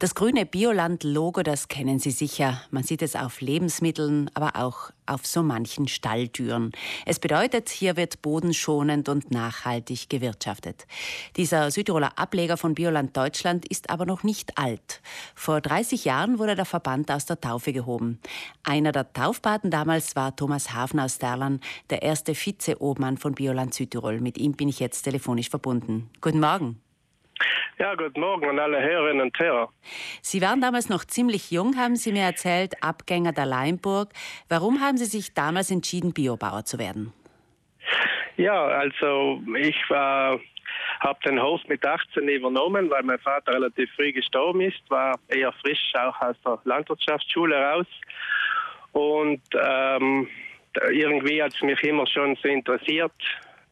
Das grüne Bioland-Logo, das kennen Sie sicher. Man sieht es auf Lebensmitteln, aber auch auf so manchen Stalltüren. Es bedeutet, hier wird bodenschonend und nachhaltig gewirtschaftet. Dieser Südtiroler Ableger von Bioland Deutschland ist aber noch nicht alt. Vor 30 Jahren wurde der Verband aus der Taufe gehoben. Einer der Taufpaten damals war Thomas Hafner aus Derlan, der erste Vize-Obmann von Bioland Südtirol. Mit ihm bin ich jetzt telefonisch verbunden. Guten Morgen. Ja, guten Morgen an alle Hörerinnen und Hörer. Sie waren damals noch ziemlich jung, haben Sie mir erzählt, Abgänger der Leimburg. Warum haben Sie sich damals entschieden, Biobauer zu werden? Ja, also ich äh, habe den Hof mit 18 übernommen, weil mein Vater relativ früh gestorben ist, war eher frisch auch aus der Landwirtschaftsschule raus. Und ähm, irgendwie hat es mich immer schon so interessiert,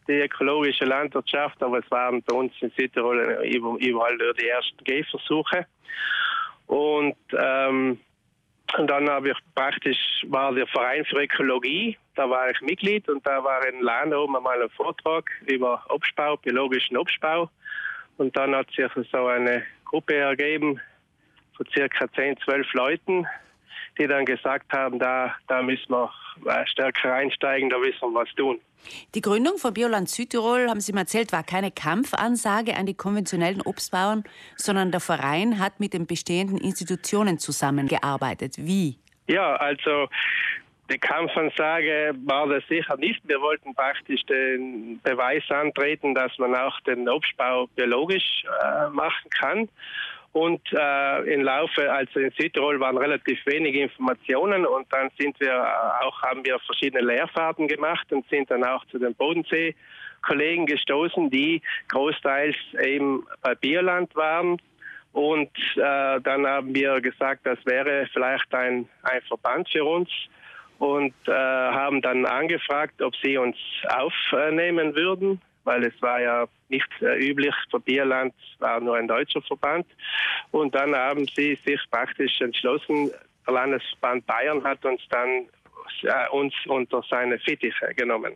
die ökologische Landwirtschaft, aber es waren bei uns in Südtirol überall nur die ersten Gehversuche. Und, ähm, und dann habe ich praktisch, war der Verein für Ökologie, da war ich Mitglied und da war in Lahn oben einmal ein Vortrag über Obstbau, biologischen Obstbau. Und dann hat sich so eine Gruppe ergeben von circa 10, 12 Leuten, die dann gesagt haben, da, da müssen wir stärker einsteigen, da müssen wir was tun. Die Gründung von Bioland Südtirol, haben Sie mir erzählt, war keine Kampfansage an die konventionellen Obstbauern, sondern der Verein hat mit den bestehenden Institutionen zusammengearbeitet. Wie? Ja, also die Kampfansage war das sicher nicht. Wir wollten praktisch den Beweis antreten, dass man auch den Obstbau biologisch äh, machen kann. Und äh, im Laufe, also in Südtirol waren relativ wenige Informationen und dann sind wir äh, auch, haben wir verschiedene Lehrfahrten gemacht und sind dann auch zu den Bodensee-Kollegen gestoßen, die großteils eben bei Bierland waren. Und äh, dann haben wir gesagt, das wäre vielleicht ein, ein Verband für uns und äh, haben dann angefragt, ob sie uns aufnehmen würden weil es war ja nicht äh, üblich, für Bierland war nur ein deutscher Verband. Und dann haben sie sich praktisch entschlossen, der Landesverband Bayern hat uns dann äh, uns unter seine Fittiche genommen.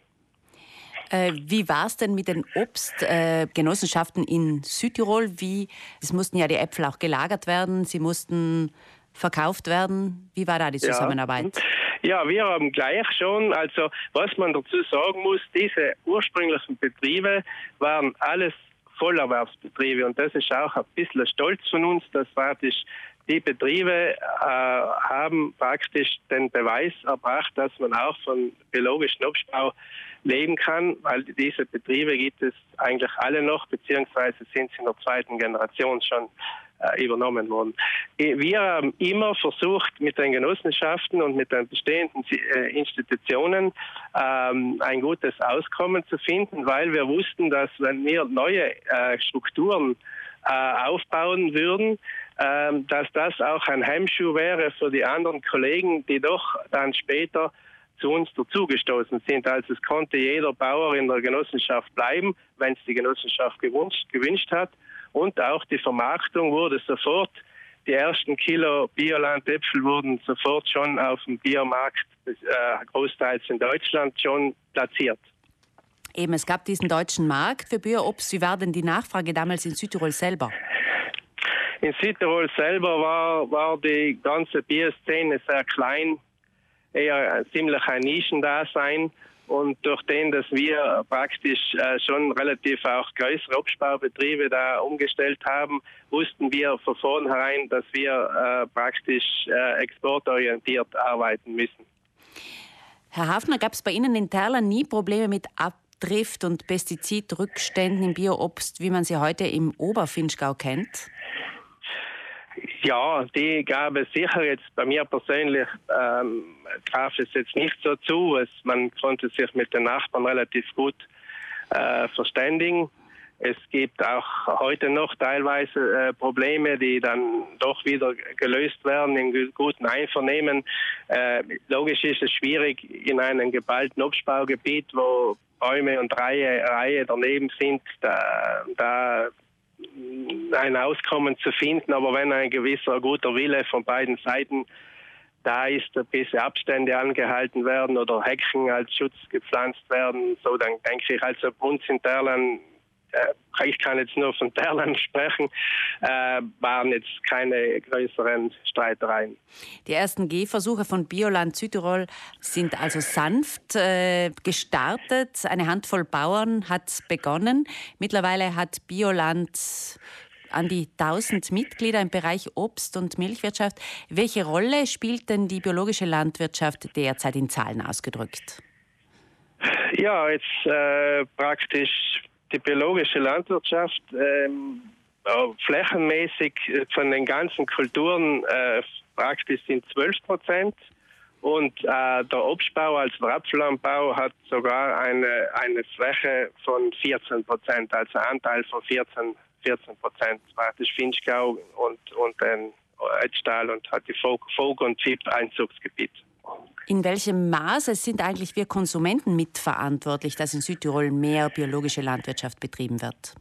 Äh, wie war es denn mit den Obstgenossenschaften äh, in Südtirol? Wie, es mussten ja die Äpfel auch gelagert werden, sie mussten verkauft werden. Wie war da die Zusammenarbeit? Ja. Ja, wir haben gleich schon, also was man dazu sagen muss, diese ursprünglichen Betriebe waren alles Vollerwerbsbetriebe und das ist auch ein bisschen stolz von uns, dass praktisch die Betriebe äh, haben praktisch den Beweis erbracht, dass man auch von biologischem Obstbau leben kann, weil diese Betriebe gibt es eigentlich alle noch, beziehungsweise sind sie in der zweiten Generation schon übernommen worden. Wir haben immer versucht, mit den Genossenschaften und mit den bestehenden äh, Institutionen ähm, ein gutes Auskommen zu finden, weil wir wussten, dass wenn wir neue äh, Strukturen aufbauen würden, ähm, dass das auch ein Hemmschuh wäre für die anderen Kollegen, die doch dann später zu uns dazugestoßen sind. Also es konnte jeder Bauer in der Genossenschaft bleiben, wenn es die Genossenschaft gewünscht, gewünscht hat. Und auch die Vermarktung wurde sofort, die ersten Kilo Biolandäpfel wurden sofort schon auf dem Biomarkt, äh, großteils in Deutschland, schon platziert. Eben, es gab diesen deutschen Markt für Bioobst. Wie war denn die Nachfrage damals in Südtirol selber? In Südtirol selber war, war die ganze Bierszene sehr klein, eher ziemlich ein Nischendasein. Und durch den, dass wir praktisch äh, schon relativ auch größere Obstbaubetriebe da umgestellt haben, wussten wir von vornherein, dass wir äh, praktisch äh, exportorientiert arbeiten müssen. Herr Hafner, gab es bei Ihnen in Terla nie Probleme mit Abdrift und Pestizidrückständen im Bioobst, wie man sie heute im Oberfinchgau kennt? Ja, die gab es sicher jetzt bei mir persönlich ähm, traf es jetzt nicht so zu. Es, man konnte sich mit den Nachbarn relativ gut äh, verständigen. Es gibt auch heute noch teilweise äh, Probleme, die dann doch wieder gelöst werden in guten Einvernehmen. Äh, logisch ist es schwierig in einem geballten Obstbaugebiet, wo Bäume und Reihe, Reihe daneben sind, da, da ein Auskommen zu finden. Aber wenn ein gewisser guter Wille von beiden Seiten da ist, bis Abstände angehalten werden oder Hecken als Schutz gepflanzt werden, so dann denke ich, also bei uns in Terlan ich kann jetzt nur von Terland sprechen, äh, waren jetzt keine größeren Streitereien. Die ersten Gehversuche von Bioland Südtirol sind also sanft äh, gestartet. Eine Handvoll Bauern hat begonnen. Mittlerweile hat Bioland an die 1000 Mitglieder im Bereich Obst- und Milchwirtschaft. Welche Rolle spielt denn die biologische Landwirtschaft derzeit in Zahlen ausgedrückt? Ja, jetzt äh, praktisch die biologische Landwirtschaft ähm, flächenmäßig äh, von den ganzen Kulturen äh, praktisch sind 12 Prozent. Und äh, der Obstbau als der Apfelanbau hat sogar eine, eine Fläche von 14 Prozent, also Anteil von 14, 14 Prozent. Praktisch Finchgau und, und den Edstall und hat die Vog- und Zip-Einzugsgebiet. In welchem Maße sind eigentlich wir Konsumenten mitverantwortlich, dass in Südtirol mehr biologische Landwirtschaft betrieben wird?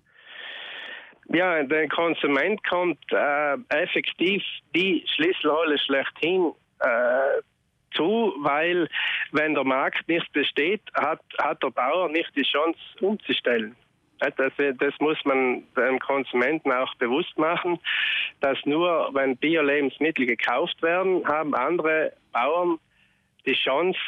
Ja, der Konsument kommt äh, effektiv die Schlüsselrolle schlechthin äh, zu, weil wenn der Markt nicht besteht, hat, hat der Bauer nicht die Chance umzustellen. Das, das, muss man dem Konsumenten auch bewusst machen, dass nur wenn Bio-Lebensmittel gekauft werden, haben andere Bauern die Chance,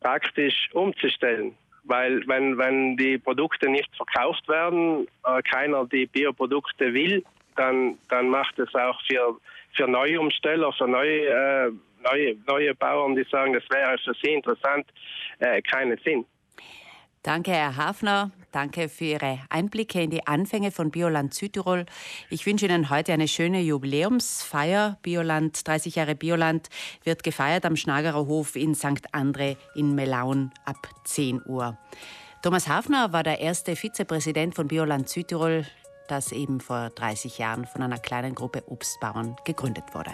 praktisch umzustellen. Weil wenn, wenn die Produkte nicht verkauft werden, äh, keiner die Bioprodukte will, dann, dann macht es auch für, für neue Umsteller, für neue, äh, neue, neue Bauern, die sagen, das wäre für sie interessant, äh, keinen Sinn. Danke, Herr Hafner. Danke für Ihre Einblicke in die Anfänge von Bioland Südtirol. Ich wünsche Ihnen heute eine schöne Jubiläumsfeier. Bioland, 30 Jahre Bioland, wird gefeiert am Schnagerer Hof in St. André in Melaun ab 10 Uhr. Thomas Hafner war der erste Vizepräsident von Bioland Südtirol, das eben vor 30 Jahren von einer kleinen Gruppe Obstbauern gegründet wurde.